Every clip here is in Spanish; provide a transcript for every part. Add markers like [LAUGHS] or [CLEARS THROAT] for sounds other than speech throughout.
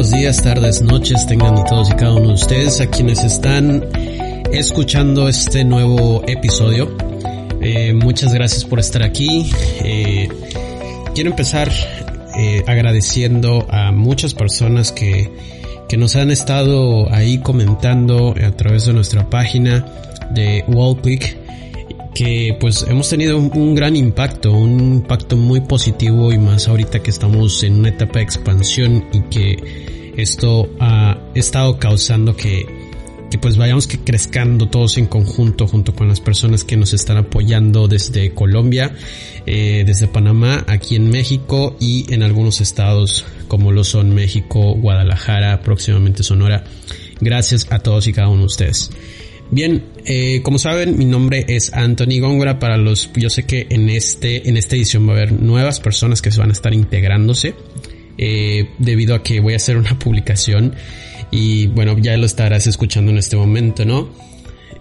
buenos días, tardes, noches tengan todos y cada uno de ustedes a quienes están escuchando este nuevo episodio. Eh, muchas gracias por estar aquí. Eh, quiero empezar eh, agradeciendo a muchas personas que, que nos han estado ahí comentando a través de nuestra página de Wallpick que pues hemos tenido un, gran impacto, un impacto muy positivo y más ahorita que estamos en una etapa de expansión y que esto ha estado causando que, que pues vayamos que crezcando todos en conjunto junto con las personas que nos están apoyando desde Colombia, eh, desde Panamá, aquí en México y en algunos estados como lo son México, Guadalajara, próximamente Sonora. Gracias a todos y cada uno de ustedes. Bien, eh, como saben, mi nombre es Anthony Góngora. Para los, yo sé que en este, en esta edición va a haber nuevas personas que se van a estar integrándose, eh, debido a que voy a hacer una [LAUGHS] publicación y bueno, ya lo estarás escuchando en este momento, ¿no?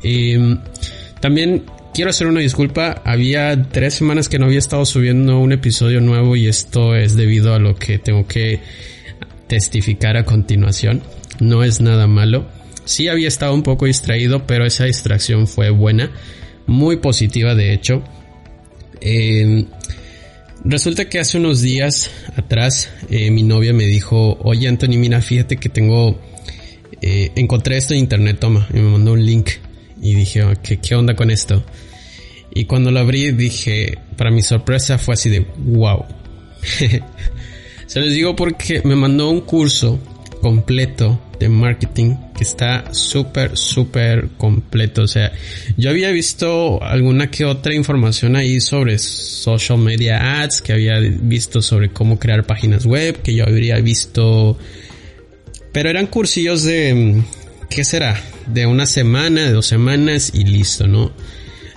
Em, también quiero hacer una disculpa. Había tres semanas que no había estado subiendo un episodio nuevo y esto es debido a lo que tengo que testificar a continuación. No es nada malo Sí había estado un poco distraído, pero esa distracción fue buena, muy positiva de hecho. Em, resulta que hace unos días atrás eh, mi novia me dijo, oye Anthony, mira, fíjate que tengo, eh, encontré esto en internet, toma, y me mandó un link y dije, ¿qué, qué onda con esto? Y cuando lo abrí dije, para mi sorpresa fue así de, wow. [LAUGHS] Se los digo porque me mandó un curso completo de marketing que está súper, súper completo. O sea, yo había visto alguna que otra información ahí sobre social media ads, que había visto sobre cómo crear páginas web, que yo habría visto... Pero eran cursillos de... ¿Qué será? De una semana, de dos semanas y listo, ¿no?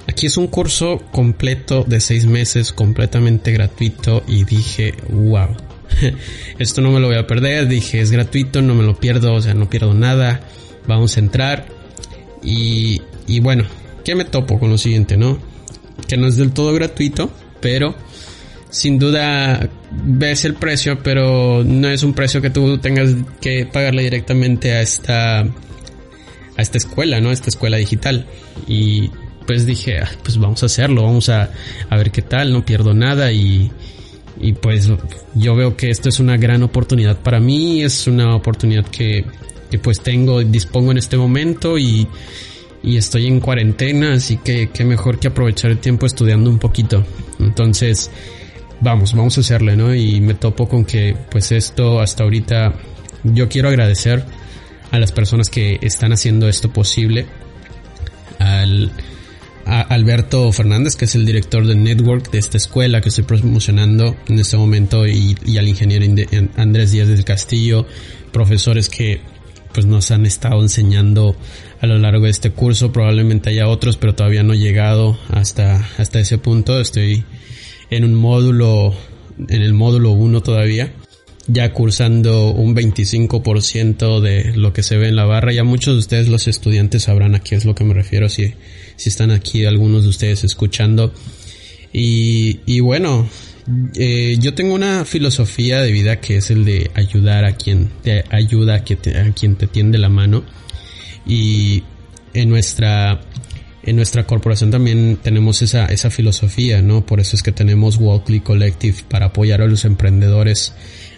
Aquí es un curso completo de seis meses, completamente gratuito y dije, wow, [LAUGHS] esto no me lo voy a perder, dije es gratuito, no me lo pierdo, o sea, no pierdo nada, vamos a entrar y, y bueno, ¿qué me topo con lo siguiente, no? Que no es del todo gratuito, pero sin duda ves el precio, pero no es un precio que tú tengas que pagarle directamente a esta a esta escuela, ¿no? A esta escuela digital. Y pues dije, ah, pues vamos a hacerlo, vamos a, a ver qué tal, no pierdo nada y, y pues yo veo que esto es una gran oportunidad para mí, es una oportunidad que, que pues tengo, dispongo en este momento y, y estoy en cuarentena, así que qué mejor que aprovechar el tiempo estudiando un poquito. Entonces, vamos, vamos a hacerle, ¿no? Y me topo con que pues esto hasta ahorita yo quiero agradecer a las personas que están haciendo esto posible, al a Alberto Fernández, que es el director del network de esta escuela que estoy promocionando en este momento, y, al ingeniero Andrés Díaz del Castillo, profesores que pues nos han estado enseñando a lo largo de este curso. Probablemente haya otros, pero todavía no he llegado hasta, hasta ese punto. Estoy en un módulo, en el módulo 1 todavía ya cursando un 25% de lo que se ve en la barra. Ya muchos de ustedes los estudiantes sabrán a qué es lo que me refiero si, si están aquí algunos de ustedes escuchando. Y, y bueno, eh, yo tengo una filosofía de vida que es el de ayudar a quien te ayuda, a, a quien te tiende la mano. Y en nuestra en nuestra corporación también tenemos esa, esa filosofía, ¿no? Por eso es que tenemos Walkley Collective para apoyar a los emprendedores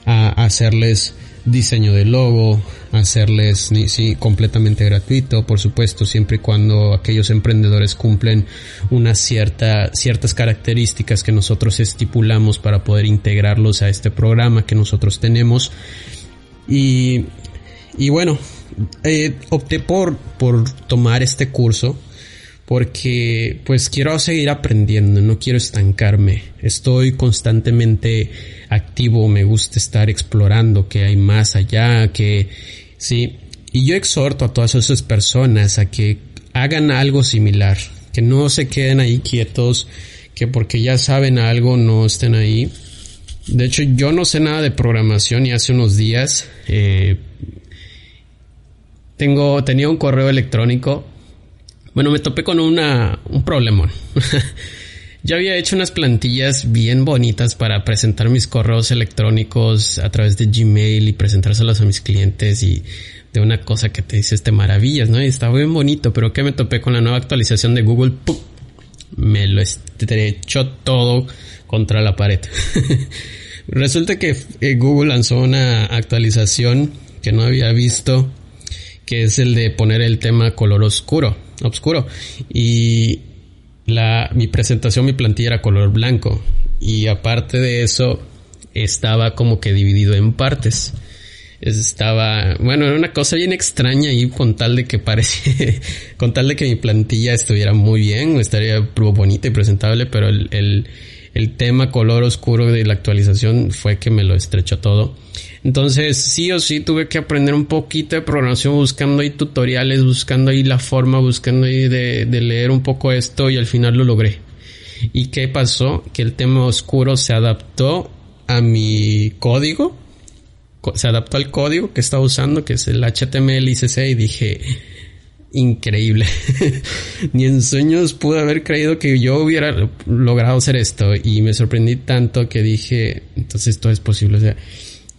a hacerles diseño de logo, hacerles sí, completamente gratuito, por supuesto, siempre y cuando aquellos emprendedores cumplen unas cierta, ciertas características que nosotros estipulamos para poder integrarlos a este programa que nosotros tenemos. Y, y bueno, eh, opté por, por tomar este curso porque pues quiero seguir aprendiendo, no quiero estancarme. Estoy constantemente activo, me gusta estar explorando que hay más allá, que sí. Y yo exhorto a todas esas personas a que hagan algo similar, que no se queden ahí quietos, que porque ya saben algo no estén ahí. De hecho, yo no sé nada de programación y hace unos días eh, tengo, tenía un correo electrónico bueno, me topé con una, un problemón. [LAUGHS] Yo había hecho unas plantillas bien bonitas para presentar mis correos electrónicos a través de Gmail y presentárselos a mis clientes y de una cosa que te dice este maravillas, ¿no? Y estaba bien bonito, pero que me topé con la nueva actualización de Google, ¡pum! me lo estrechó todo contra la pared. [LAUGHS] Resulta que eh, Google lanzó una actualización que no había visto, que es el de poner el tema color oscuro, oscuro. Y la, mi presentación, mi plantilla era color blanco. Y aparte de eso, estaba como que dividido en partes. Estaba, bueno, era una cosa bien extraña y con tal de que parecía, [LAUGHS] con tal de que mi plantilla estuviera muy bien, estaría bonita y presentable, pero el, el, el tema color oscuro de la actualización fue que me lo estrechó todo. Entonces, sí o sí tuve que aprender un poquito de programación buscando ahí tutoriales, buscando ahí la forma, buscando ahí de, leer un poco esto y al final lo logré. ¿Y qué pasó? Que el tema oscuro se adaptó a mi código, se adaptó al código que estaba usando, que es el HTML y CC, y dije, increíble. [LAUGHS] Ni en sueños pude haber creído que yo hubiera logrado hacer esto, y me sorprendí tanto que dije, entonces todo es posible. O sea,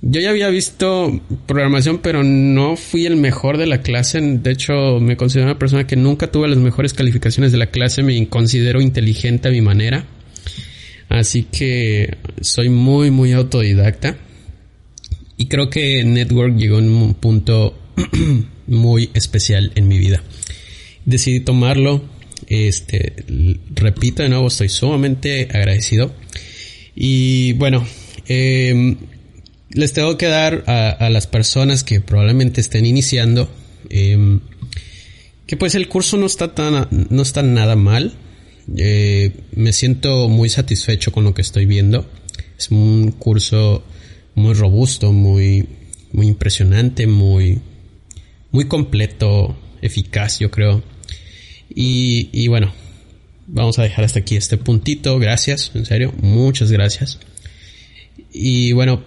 yo ya había visto programación, pero no fui el mejor de la clase. De hecho, me considero una persona que nunca tuve las mejores calificaciones de la clase. Me considero inteligente a mi manera. Así que soy muy, muy autodidacta. Y creo que Network llegó en un punto [CLEARS THROAT] muy especial en mi vida. Decidí tomarlo. Este, repito de nuevo, estoy sumamente agradecido. Y bueno, eh, les tengo que dar a, las personas que probablemente estén iniciando em, que pues el curso no está tan no está nada mal eh, me siento muy satisfecho con lo que estoy viendo es un curso muy robusto muy muy impresionante muy muy completo eficaz yo creo. Y, y bueno vamos a dejar hasta aquí este puntito. Gracias en serio muchas gracias. Y bueno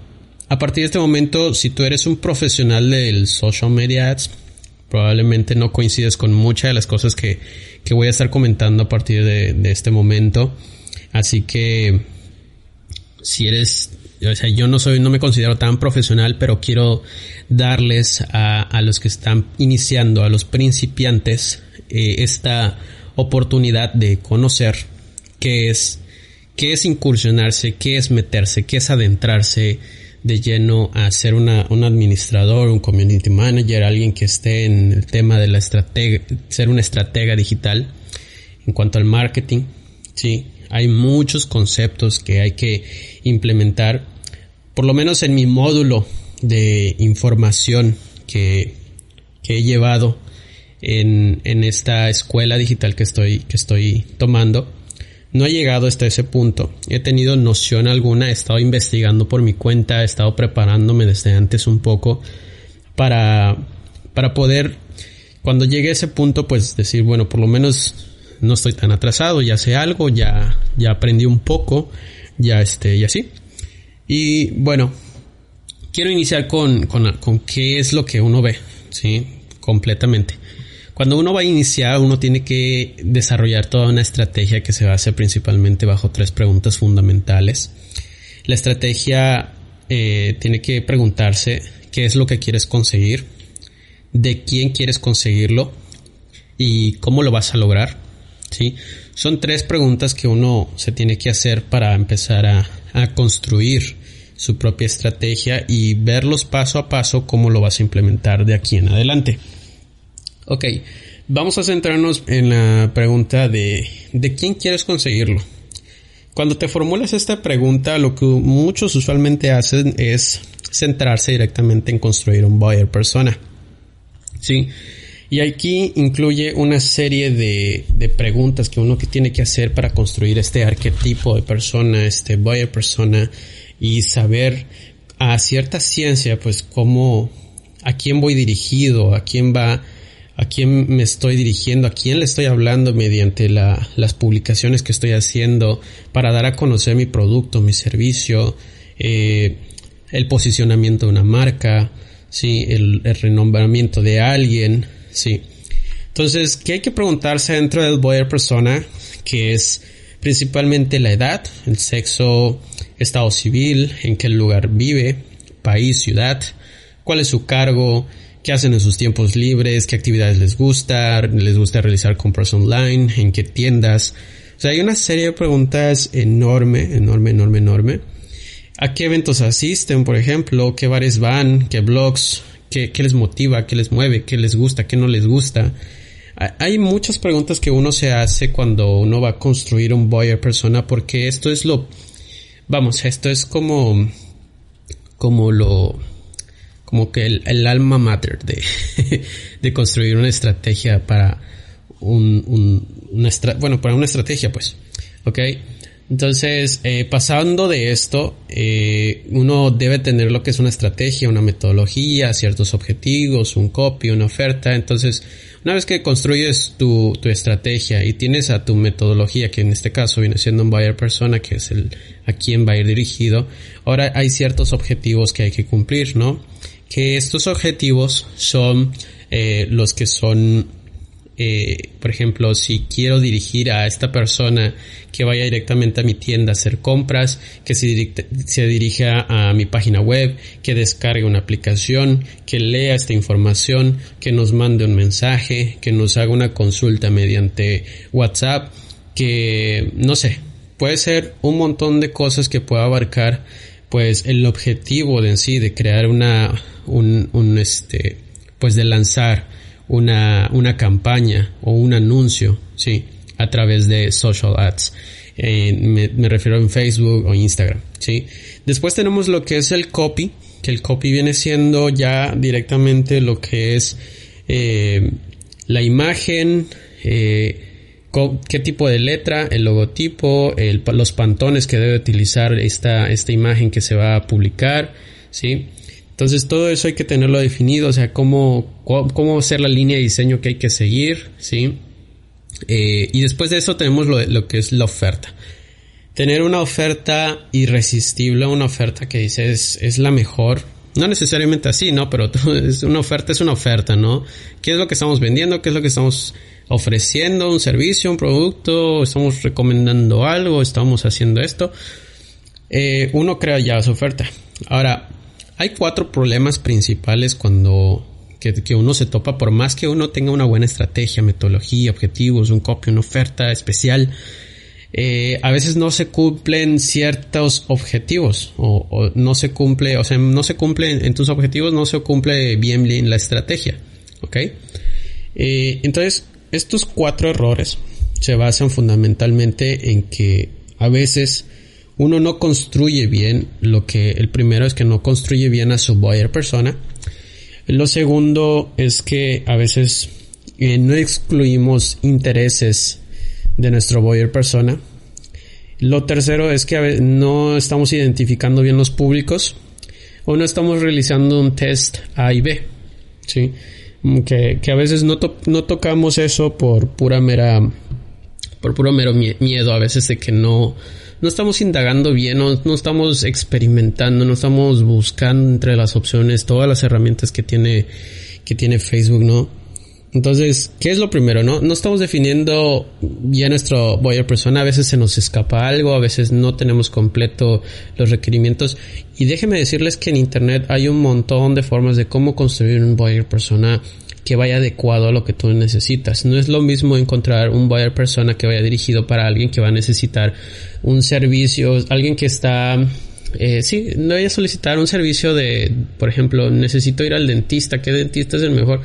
a partir de este momento, si tú eres un profesional del social media ads, probablemente no coincides con muchas de las cosas que, que voy a estar comentando a partir de, de, este momento. Así que si eres, o sea, yo no soy, no me considero tan profesional, pero quiero darles a, a los que están iniciando, a los principiantes, eh, esta oportunidad de conocer qué es, qué es incursionarse, qué es meterse, qué es adentrarse de lleno a ser una, un administrador, un community manager, alguien que esté en el tema de la estrategia, ser una estratega digital. En cuanto al marketing, sí, hay muchos conceptos que hay que implementar, por lo menos en mi módulo de información que, que he llevado en, en esta escuela digital que estoy, que estoy tomando no he llegado hasta ese punto. He tenido noción alguna, he estado investigando por mi cuenta, he estado preparándome desde antes un poco para, para poder, cuando llegue a ese punto, pues decir, bueno, por lo menos no estoy tan atrasado, ya sé algo, ya, ya aprendí un poco, ya este, y así. Y bueno, quiero iniciar con, con, con qué es lo que uno ve, sí, completamente. Cuando uno va a iniciar, uno tiene que desarrollar toda una estrategia que se basa principalmente bajo tres preguntas fundamentales. La estrategia eh, tiene que preguntarse qué es lo que quieres conseguir, de quién quieres conseguirlo y cómo lo vas a lograr. ¿Sí? Son tres preguntas que uno se tiene que hacer para empezar a, a construir su propia estrategia y verlos paso a paso cómo lo vas a implementar de aquí en adelante. Ok, vamos a centrarnos en la pregunta de ¿de quién quieres conseguirlo? Cuando te formulas esta pregunta, lo que muchos usualmente hacen es centrarse directamente en construir un buyer persona. Sí. Y aquí incluye una serie de, de, preguntas que uno que tiene que hacer para construir este arquetipo de persona, este buyer persona, y saber a cierta ciencia, pues cómo, a quién voy dirigido, a quién va a quién me estoy dirigiendo, a quién le estoy hablando mediante las publicaciones que estoy haciendo para dar a conocer mi producto, mi servicio, eh, el posicionamiento de una marca, sí, el, renombramiento de alguien, sí. Entonces, ¿qué hay que preguntarse dentro del buyer persona? Que es principalmente la edad, el sexo, estado civil, en qué lugar vive, país, ciudad, cuál es su cargo, qué hacen en sus tiempos libres, qué actividades les gusta, les gusta realizar compras online, en qué tiendas. O sea, hay una serie de preguntas enorme, enorme, enorme, enorme. ¿A qué eventos asisten, por ejemplo? ¿Qué bares van? ¿Qué blogs? ¿Qué, qué les motiva? ¿Qué les mueve? ¿Qué les gusta? ¿Qué no les gusta? Hay muchas preguntas que uno se hace cuando uno va a construir un buyer persona porque esto es lo, vamos, esto es como, como lo, como que el, alma mater de, [LAUGHS] de, construir una estrategia para un, un una bueno, para una estrategia pues, ok. Entonces, eh, pasando de esto, eh, uno debe tener lo que es una estrategia, una metodología, ciertos objetivos, un copy, una oferta. Entonces, una vez que construyes tu, tu estrategia y tienes a tu metodología, que en este caso viene siendo un buyer persona, que es el a quien va a ir dirigido, ahora hay ciertos objetivos que hay que cumplir, ¿no? Que estos objetivos son eh, los que son eh, por ejemplo, si quiero dirigir a esta persona que vaya directamente a mi tienda a hacer compras, que se, se dirija a mi página web, que descargue una aplicación, que lea esta información, que nos mande un mensaje, que nos haga una consulta mediante WhatsApp, que no sé, puede ser un montón de cosas que pueda abarcar pues el objetivo de en sí de crear una un, un este pues de lanzar una, una campaña o un anuncio, sí, a través de social ads. Eh, me, refiero en Facebook o Instagram, sí. Después tenemos lo que es el copy, que el copy viene siendo ya directamente lo que es eh, la imagen, eh, qué tipo de letra, el logotipo, los pantones que debe utilizar esta, esta imagen que se va a publicar, sí. Entonces todo eso hay que tenerlo definido, o sea, cómo, cómo ser la línea de diseño que hay que seguir, ¿sí? Eh, y después de eso tenemos lo, lo, que es la oferta. Tener una oferta irresistible, una oferta que dices es la mejor. No necesariamente así, ¿no? Pero [LAUGHS] es una oferta es una oferta, ¿no? ¿Qué es lo que estamos vendiendo? ¿Qué es lo que estamos ofreciendo? ¿Un servicio? ¿Un producto? ¿Estamos recomendando algo? ¿Estamos haciendo esto? Eh, uno crea ya su oferta. Ahora, hay cuatro problemas principales cuando que, uno se topa, por más que uno tenga una buena estrategia, metodología, objetivos, un copio, una oferta especial, eh, a veces no se cumplen ciertos objetivos o, no se cumple, o sea, no se cumple en tus objetivos, no se cumple bien bien la estrategia, ¿ok? Eh, entonces, estos cuatro errores se basan fundamentalmente en que a veces uno no construye bien lo que el primero es que no construye bien a su buyer persona. Lo segundo es que a veces eh, no excluimos intereses de nuestro buyer persona. Lo tercero es que a veces no estamos identificando bien los públicos o no estamos realizando un test A y B. ¿sí? Que, que a veces no, no tocamos eso por pura mera por puro mero miedo a veces de que no no estamos indagando bien, no, no estamos experimentando, no estamos buscando entre las opciones todas las herramientas que tiene, que tiene Facebook, ¿no? Entonces, ¿qué es lo primero? No, no estamos definiendo ya nuestro buyer persona. A veces se nos escapa algo, a veces no tenemos completo los requerimientos. Y déjenme decirles que en Internet hay un montón de formas de cómo construir un buyer persona que vaya adecuado a lo que tú necesitas. No es lo mismo encontrar un buyer persona que vaya dirigido para alguien que va a necesitar un servicio, alguien que está eh, sí, no voy a solicitar un servicio de, por ejemplo, necesito ir al dentista, ¿qué dentista es el mejor?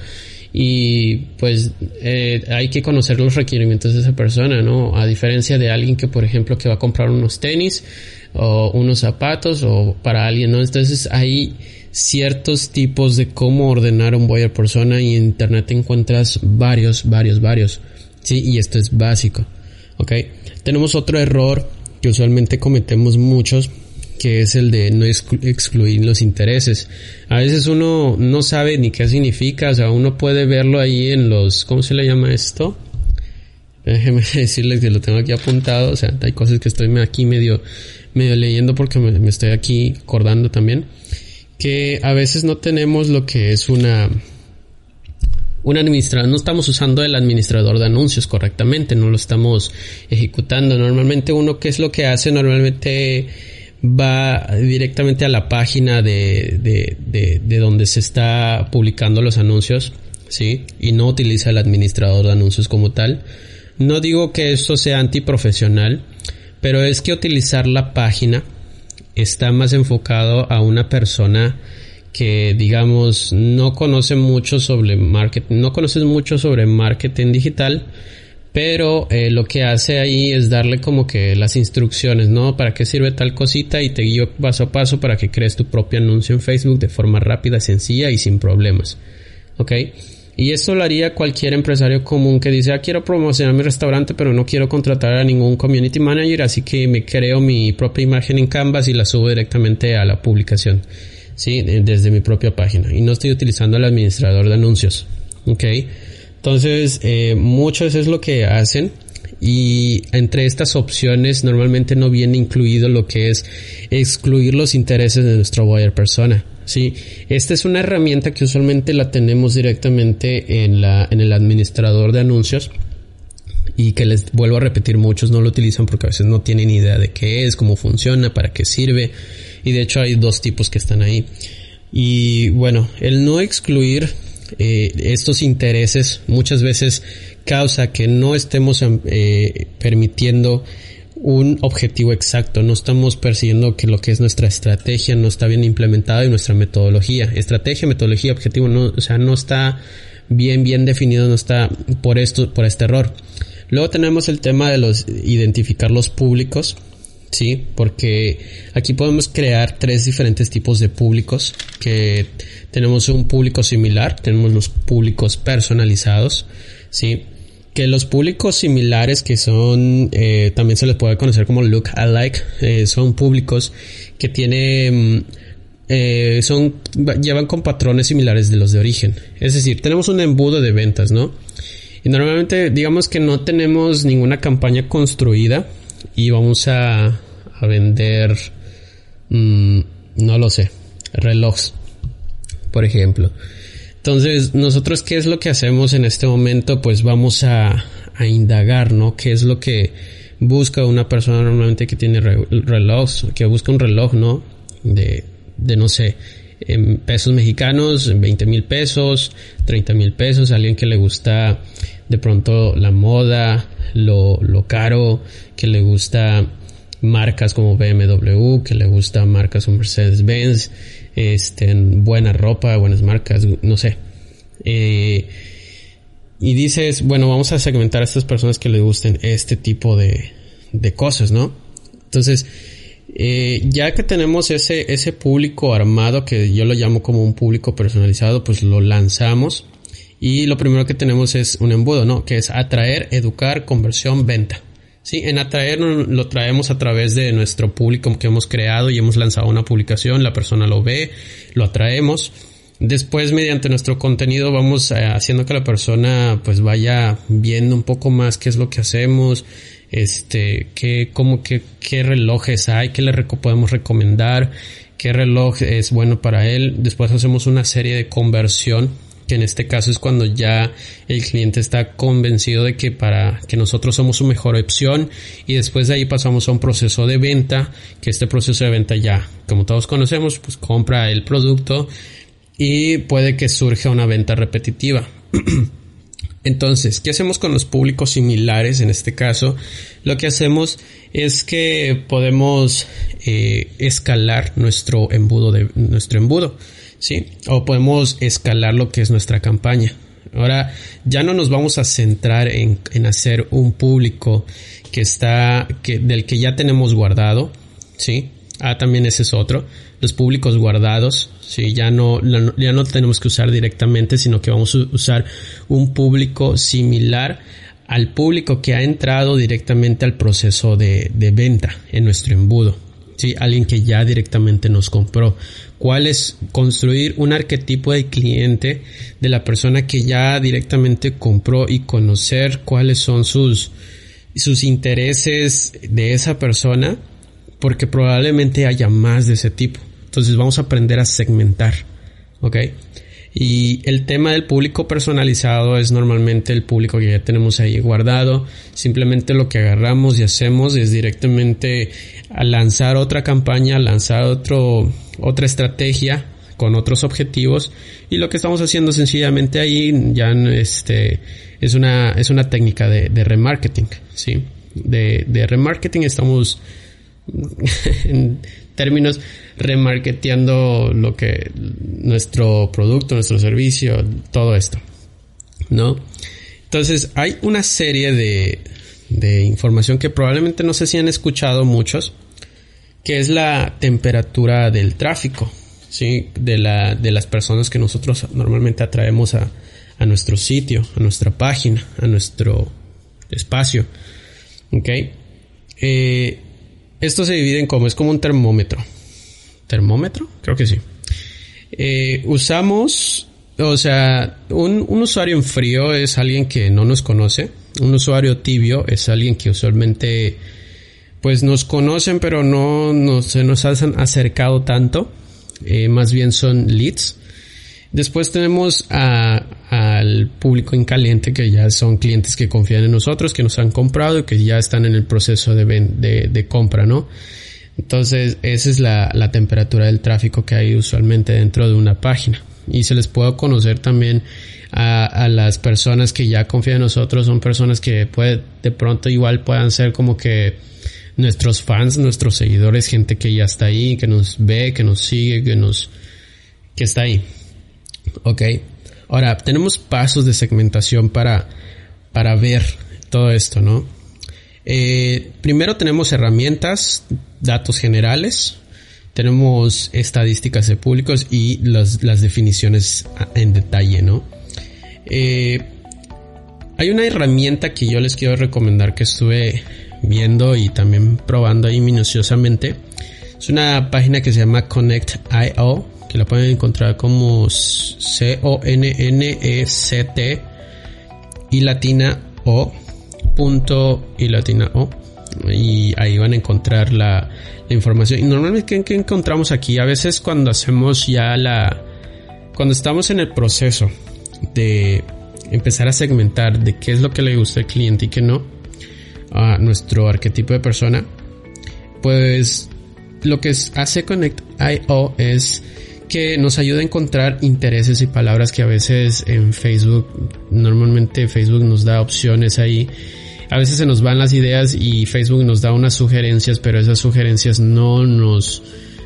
Y pues eh, hay que conocer los requerimientos de esa persona, ¿no? A diferencia de alguien que, por ejemplo, que va a comprar unos tenis o unos zapatos o para alguien, ¿no? Entonces ahí ciertos tipos de cómo ordenar un buyer persona y en internet encuentras varios, varios, varios. Sí, y esto es básico. Ok. Tenemos otro error que usualmente cometemos muchos, que es el de no excluir los intereses. A veces uno no sabe ni qué significa, o sea, uno puede verlo ahí en los, ¿cómo se le llama esto? Déjeme [LAUGHS] decirles que lo tengo aquí apuntado, o sea, hay cosas que estoy aquí medio, medio leyendo porque me, me estoy aquí acordando también que a veces no tenemos lo que es una un administrador, no estamos usando el administrador de anuncios correctamente, no lo estamos ejecutando. Normalmente uno, ¿qué es lo que hace? Normalmente va directamente a la página de, de, de, donde se está publicando los anuncios, ¿sí? Y no utiliza el administrador de anuncios como tal. No digo que esto sea antiprofesional, pero es que utilizar la página está más enfocado a una persona que digamos no conoce mucho sobre marketing, no conoces mucho sobre marketing digital, pero eh, lo que hace ahí es darle como que las instrucciones, ¿no? Para qué sirve tal cosita y te guío paso a paso para que crees tu propio anuncio en Facebook de forma rápida, sencilla y sin problemas. ¿Ok? Y esto lo haría cualquier empresario común que dice, ah, quiero promocionar mi restaurante, pero no quiero contratar a ningún community manager, así que me creo mi propia imagen en Canvas y la subo directamente a la publicación. ¿sí? Desde mi propia página. Y no estoy utilizando el administrador de anuncios. ¿Ok? Entonces, eh, muchos es lo que hacen. Y entre estas opciones normalmente no viene incluido lo que es excluir los intereses de nuestro buyer persona. Sí, esta es una herramienta que usualmente la tenemos directamente en la, en el administrador de anuncios y que les vuelvo a repetir, muchos no lo utilizan porque a veces no tienen idea de qué es, cómo funciona, para qué sirve y de hecho hay dos tipos que están ahí. Y bueno, el no excluir eh, estos intereses muchas veces causa que no estemos em, eh, permitiendo un objetivo exacto, no estamos persiguiendo que lo que es nuestra estrategia no está bien implementada y nuestra metodología, estrategia, metodología, objetivo, no, o sea, no está bien, bien definido, no está por esto, por este error. Luego tenemos el tema de los identificar los públicos, ¿sí? Porque aquí podemos crear tres diferentes tipos de públicos, que tenemos un público similar, tenemos los públicos personalizados, ¿sí? Que los públicos similares, que son, eh, también se les puede conocer como look alike, eh, son públicos que tienen, eh, son, llevan con patrones similares de los de origen. Es decir, tenemos un embudo de ventas, ¿no? Y normalmente, digamos que no tenemos ninguna campaña construida, y vamos a, a vender, mm, no lo sé, relojes, por ejemplo. Entonces, nosotros, ¿qué es lo que hacemos en este momento? Pues vamos a, indagar, ¿no? ¿Qué es lo que busca una persona normalmente que tiene relojes, que busca un reloj, ¿no? De, de no sé, en pesos mexicanos, 20 mil pesos, 30 mil pesos, alguien que le gusta de pronto la moda, lo, lo caro, que le gusta marcas como BMW, que le gusta marcas como Mercedes-Benz, este, buena ropa, buenas marcas, no sé. Eh, y dices, bueno, vamos a segmentar a estas personas que le gusten este tipo de, de cosas, ¿no? Entonces, eh, ya que tenemos ese, ese público armado, que yo lo llamo como un público personalizado, pues lo lanzamos y lo primero que tenemos es un embudo, ¿no? Que es atraer, educar, conversión, venta. Sí, en atraer lo traemos a través de nuestro público que hemos creado y hemos lanzado una publicación, la persona lo ve, lo atraemos. Después, mediante nuestro contenido, vamos eh, haciendo que la persona pues vaya viendo un poco más qué es lo que hacemos, este, qué, cómo, qué, qué relojes hay, qué le podemos recomendar, qué reloj es bueno para él. Después hacemos una serie de conversión en este caso es cuando ya el cliente está convencido de que para que nosotros somos su mejor opción y después de ahí pasamos a un proceso de venta, que este proceso de venta ya, como todos conocemos, pues compra el producto y puede que surja una venta repetitiva. [CLEARS THROAT] Entonces, ¿qué hacemos con los públicos similares en este caso? Lo que hacemos es que podemos eh, escalar nuestro embudo de nuestro embudo. ¿Sí? O podemos escalar lo que es nuestra campaña. Ahora ya no nos vamos a centrar en, hacer un público que está, que, del que ya tenemos guardado, ¿sí? Ah, también ese es otro. Los públicos guardados, sí, ya no, ya no tenemos que usar directamente, sino que vamos a usar un público similar al público que ha entrado directamente al proceso de, de venta en nuestro embudo. Sí, alguien que ya directamente nos compró cuál es construir un arquetipo de cliente de la persona que ya directamente compró y conocer cuáles son sus, sus intereses de esa persona, porque probablemente haya más de ese tipo. Entonces vamos a aprender a segmentar, ¿ok? Y el tema del público personalizado es normalmente el público que ya tenemos ahí guardado. Simplemente lo que agarramos y hacemos es directamente lanzar otra campaña, lanzar otro, otra estrategia con otros objetivos y lo que estamos haciendo sencillamente ahí ya este es una es una técnica de, de remarketing sí de, de remarketing estamos [LAUGHS] términos remarketeando lo que nuestro producto, nuestro servicio, todo esto, ¿no? Entonces hay una serie de, de información que probablemente no sé si han escuchado muchos, que es la temperatura del tráfico, ¿sí? De, la, de las personas que nosotros normalmente atraemos a, a nuestro sitio, a nuestra página, a nuestro espacio, ¿ok? Eh, esto se divide en como, es como un termómetro. ¿Termómetro? Creo que sí. Eh, usamos, o sea, un, usuario en frío es alguien que no nos conoce. Un usuario tibio es alguien que usualmente, pues nos conocen, pero no, se nos han acercado tanto. Eh, más bien son leads. Después tenemos al público en caliente, que ya son clientes que confían en nosotros, que nos han comprado y que ya están en el proceso de, de, compra, ¿no? Entonces, esa es la, temperatura del tráfico que hay usualmente dentro de una página. Y se les puede conocer también a, las personas que ya confían en nosotros, son personas que puede, de pronto igual puedan ser como que nuestros fans, nuestros seguidores, gente que ya está ahí, que nos ve, que nos sigue, que nos, que está ahí. Ok. Ahora, tenemos pasos de segmentación para, para ver todo esto, ¿no? Eh, primero tenemos herramientas, datos generales, tenemos estadísticas de públicos y las, definiciones en detalle, ¿no? Eh, hay una herramienta que yo les quiero recomendar que estuve viendo y también probando ahí minuciosamente. Es una página que se llama Connect.io que la pueden encontrar como C-O-N-N-E-C-T y latina O punto y latina O y ahí van a encontrar la, información y normalmente ¿qué, encontramos aquí? A veces cuando hacemos ya la cuando estamos en el proceso de empezar a segmentar de qué es lo que le gusta al cliente y qué no a nuestro arquetipo de persona pues lo que hace Connect.io es que nos ayuda a encontrar intereses y palabras que a veces en Facebook, normalmente Facebook nos da opciones ahí. A veces se nos van las ideas y Facebook nos da unas sugerencias, pero esas sugerencias no nos,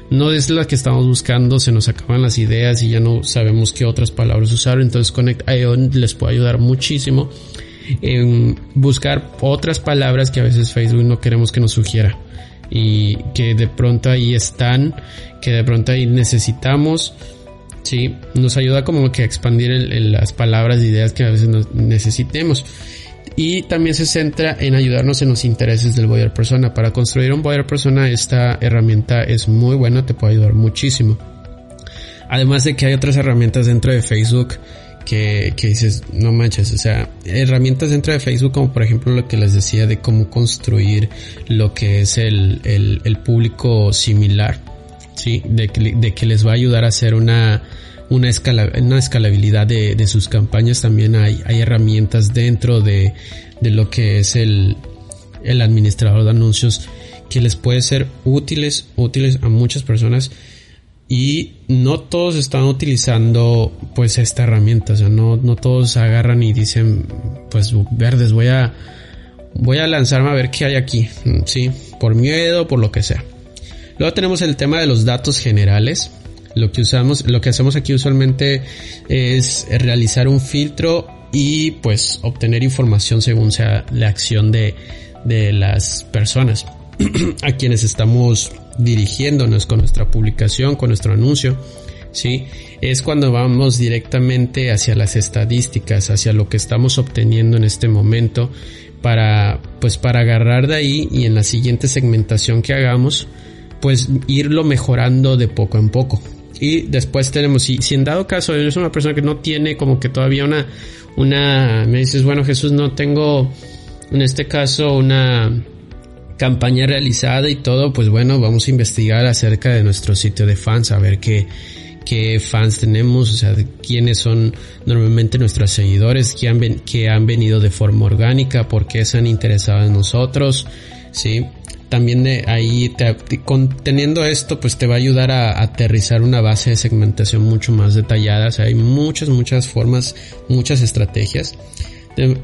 no es la que estamos buscando, se nos acaban las ideas y ya no sabemos qué otras palabras usar. Entonces Connect.io les puede ayudar muchísimo en buscar otras palabras que a veces Facebook no queremos que nos sugiera y que de pronto ahí están, que de pronto ahí necesitamos. Sí, nos ayuda como que a expandir las palabras e ideas que a veces necesitemos. Y también se centra en ayudarnos en los intereses del buyer persona. Para construir un buyer persona esta herramienta es muy buena, te puede ayudar muchísimo. Además de que hay otras herramientas dentro de Facebook que, que, dices, no manches, o sea, herramientas dentro de Facebook como por ejemplo lo que les decía de cómo construir lo que es el, el, el público similar, ¿sí? De que, de que, les va a ayudar a hacer una, una, escala, una escalabilidad de, de, sus campañas. También hay, hay herramientas dentro de, de lo que es el, el administrador de anuncios que les puede ser útiles, útiles a muchas personas y no todos están utilizando pues esta herramienta, o sea, no, no todos agarran y dicen pues verdes voy a voy a lanzarme a ver qué hay aquí, sí, por miedo, por lo que sea. Luego tenemos el tema de los datos generales. Lo que usamos, lo que hacemos aquí usualmente es realizar un filtro y pues obtener información según sea la acción de, de las personas [CLEARS THROAT] a quienes estamos dirigiéndonos con nuestra publicación, con nuestro anuncio, ¿sí? Es cuando vamos directamente hacia las estadísticas, hacia lo que estamos obteniendo en este momento para, pues para agarrar de ahí y en la siguiente segmentación que hagamos, pues irlo mejorando de poco en poco. Y después tenemos, si, si en dado caso eres una persona que no tiene como que todavía una, una, me dices, bueno Jesús, no tengo en este caso una, campaña realizada y todo, pues bueno, vamos a investigar acerca de nuestro sitio de fans, a ver qué, qué fans tenemos, o sea, quiénes son normalmente nuestros seguidores, que han, que han venido de forma orgánica, por qué se han interesado en nosotros, ¿sí? También de ahí, teniendo esto, pues te va a ayudar a, aterrizar una base de segmentación mucho más detallada, o sea, hay muchas, muchas formas, muchas estrategias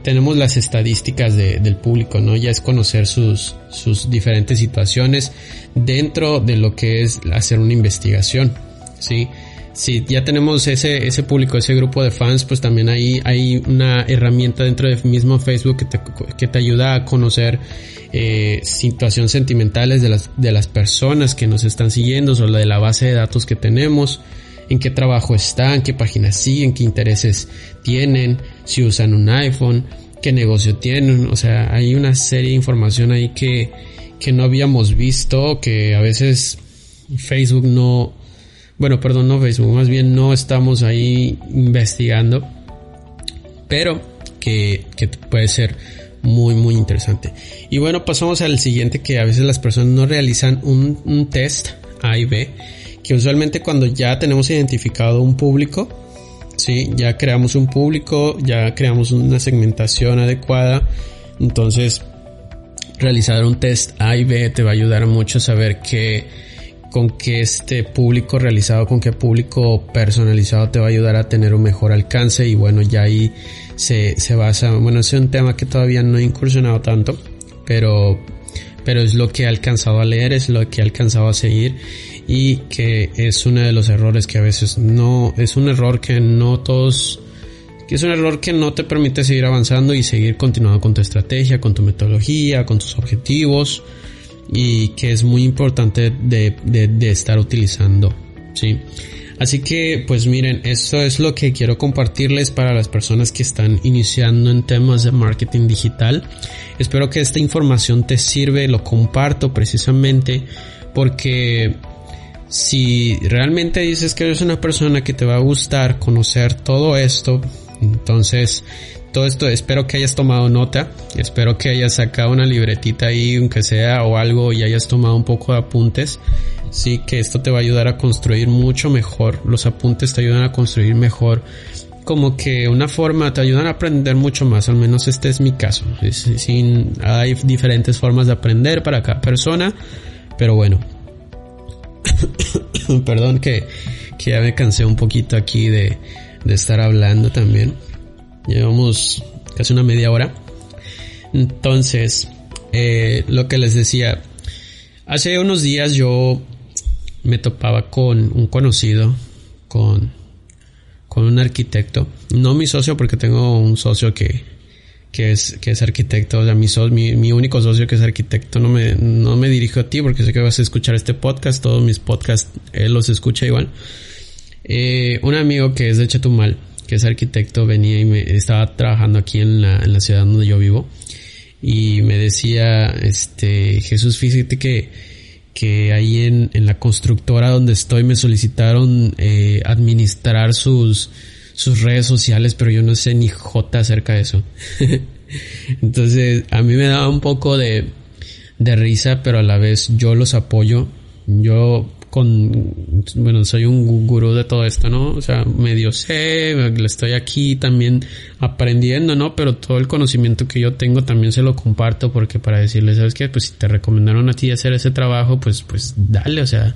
tenemos las estadísticas del público, ¿no? Ya es conocer sus, sus diferentes situaciones dentro de lo que es hacer una investigación, ¿sí? Si ya tenemos ese, ese público, ese grupo de fans, pues también ahí hay una herramienta dentro del mismo Facebook que te, que te ayuda a conocer eh, situaciones sentimentales de las, de las personas que nos están siguiendo, o de la base de datos que tenemos, en qué trabajo están, qué páginas siguen, qué intereses tienen, si usan un iPhone, qué negocio tienen, o sea, hay una serie de información ahí que, que no habíamos visto, que a veces Facebook no, bueno, perdón, no Facebook, más bien no estamos ahí investigando, pero que, que puede ser muy muy interesante. Y bueno, pasamos al siguiente que a veces las personas no realizan un, un test A y B que usualmente cuando ya tenemos identificado un público, ¿sí? ya creamos un público, ya creamos una segmentación adecuada, entonces realizar un test A y B te va a ayudar mucho a saber qué, con qué este público realizado, con qué público personalizado te va a ayudar a tener un mejor alcance y bueno, ya ahí se, se basa, bueno, es un tema que todavía no he incursionado tanto, pero, pero es lo que he alcanzado a leer, es lo que he alcanzado a seguir y que es uno de los errores que a veces no, es un error que no todos, que es un error que no te permite seguir avanzando y seguir continuando con tu estrategia, con tu metodología, con tus objetivos y que es muy importante de, de, estar utilizando, ¿sí? Así que, pues miren, esto es lo que quiero compartirles para las personas que están iniciando en temas de marketing digital. Espero que esta información te sirve, lo comparto precisamente porque si realmente dices que eres una persona que te va a gustar conocer todo esto, entonces todo esto espero que hayas tomado nota, espero que hayas sacado una libretita ahí, aunque sea o algo y hayas tomado un poco de apuntes. Sí, que esto te va a ayudar a construir mucho mejor. Los apuntes te ayudan a construir mejor. Como que una forma te ayudan a aprender mucho más, al menos este es mi caso. Sin, hay diferentes formas de aprender para cada persona, pero bueno, [COUGHS] Perdón que, ya me cansé un poquito aquí de, estar hablando también. Llevamos casi una media hora. Entonces, eh, lo que les decía, hace unos días yo me topaba con un conocido, con, con un arquitecto, no mi socio porque tengo un socio que, que es, que es arquitecto, o sea, mi, mi, único socio que es arquitecto, no me, no me dirijo a ti porque sé que vas a escuchar este podcast, todos mis podcasts él los escucha igual. Eh, un amigo que es de Chetumal, que es arquitecto, venía y me estaba trabajando aquí en la, en la ciudad donde yo vivo. Y me decía, este, Jesús, fíjate que, que ahí en, en la constructora donde estoy me solicitaron eh, administrar sus, sus redes sociales, pero yo no sé ni jota acerca de eso. [LAUGHS] Entonces, a mí me da un poco de, de risa, pero a la vez yo los apoyo. Yo con, bueno, soy un gurú de todo esto, ¿no? O sea, medio sé, estoy aquí también aprendiendo, ¿no? Pero todo el conocimiento que yo tengo también se lo comparto porque para decirles, ¿sabes qué? Pues si te recomendaron a ti hacer ese trabajo, pues, pues dale, o sea,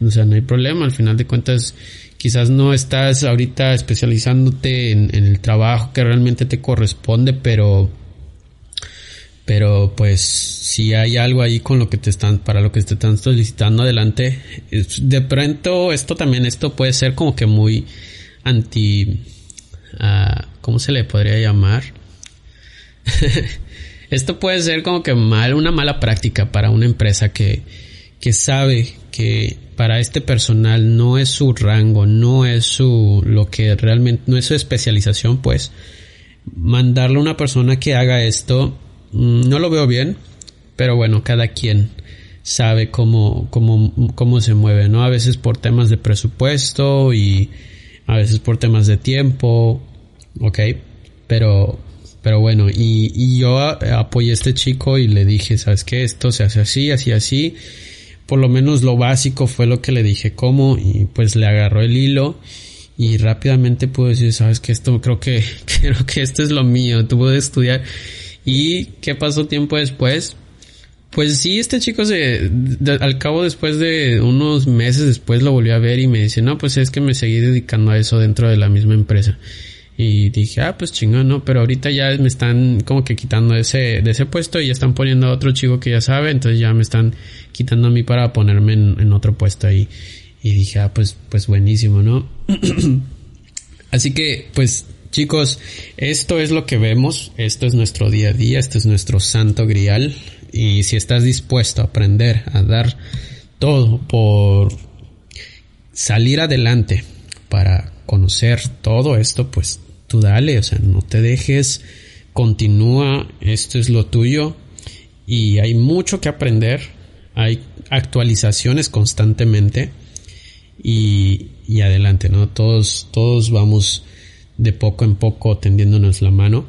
o sea, no hay problema. Al final de cuentas, quizás no estás ahorita especializándote en, el trabajo que realmente te corresponde, pero pero pues si hay algo ahí con lo que te están para lo que te están solicitando adelante de pronto esto también esto puede ser como que muy anti uh, cómo se le podría llamar [LAUGHS] esto puede ser como que mal una mala práctica para una empresa que que sabe que para este personal no es su rango, no es su lo que realmente no es su especialización, pues mandarle a una persona que haga esto mm, no lo veo bien, pero bueno, cada quien sabe cómo cómo cómo se mueve, ¿no? A veces por temas de presupuesto y a veces por temas de tiempo, ¿ok? Pero pero bueno, y, y yo apoyé a este chico y le dije, ¿sabes qué? Esto se hace así, así, así por lo menos lo básico fue lo que le dije cómo y pues le agarró el hilo y rápidamente pudo decir, sabes que esto creo que [LAUGHS] creo que esto es lo mío, tuvo de estudiar y qué pasó tiempo después pues sí, este chico se, al cabo después de unos meses después lo volvió a ver y me dice, no, pues es que me seguí dedicando a eso dentro de la misma empresa. Y dije, ah, pues chingón, ¿no? Pero ahorita ya me están como que quitando ese, de ese puesto y ya están poniendo a otro chico que ya sabe, entonces ya me están quitando a mí para ponerme en, otro puesto ahí. Y dije, ah, pues, pues buenísimo, ¿no? [CLEARS THROAT] Así que, pues, chicos, esto es lo que vemos, esto es nuestro día a día, esto es nuestro santo grial. Y si estás dispuesto a aprender a dar todo por salir adelante para conocer todo esto, pues tú dale, o sea, no te dejes, continúa, esto es lo tuyo y hay mucho que aprender, hay actualizaciones constantemente y, y adelante, ¿no? Todos, todos vamos de poco en poco tendiéndonos la mano.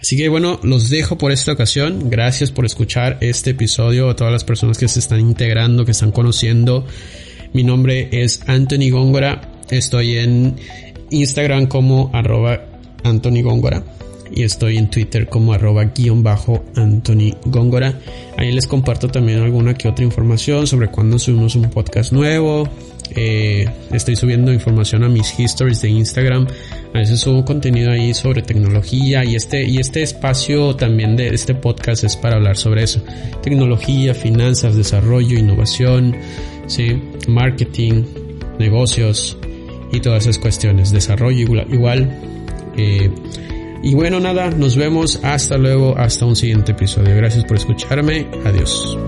Así que bueno, los dejo por esta ocasión. Gracias por escuchar este episodio a todas las personas que se están integrando, que están conociendo. Mi nombre es Anthony Góngora. Estoy en Instagram como arroba Anthony Góngora y estoy en Twitter como arroba guion bajo Anthony Góngora. Ahí les comparto también alguna que otra información sobre cuando subimos un podcast nuevo. Eh, estoy subiendo información a mis histories de Instagram. A veces subo contenido ahí sobre tecnología y este, y este espacio también de este podcast es para hablar sobre eso. Tecnología, finanzas, desarrollo, innovación, ¿sí? marketing, negocios, y todas esas cuestiones. Desarrollo igual eh, y bueno, nada, nos vemos. Hasta luego, hasta un siguiente episodio. Gracias por escucharme. Adiós.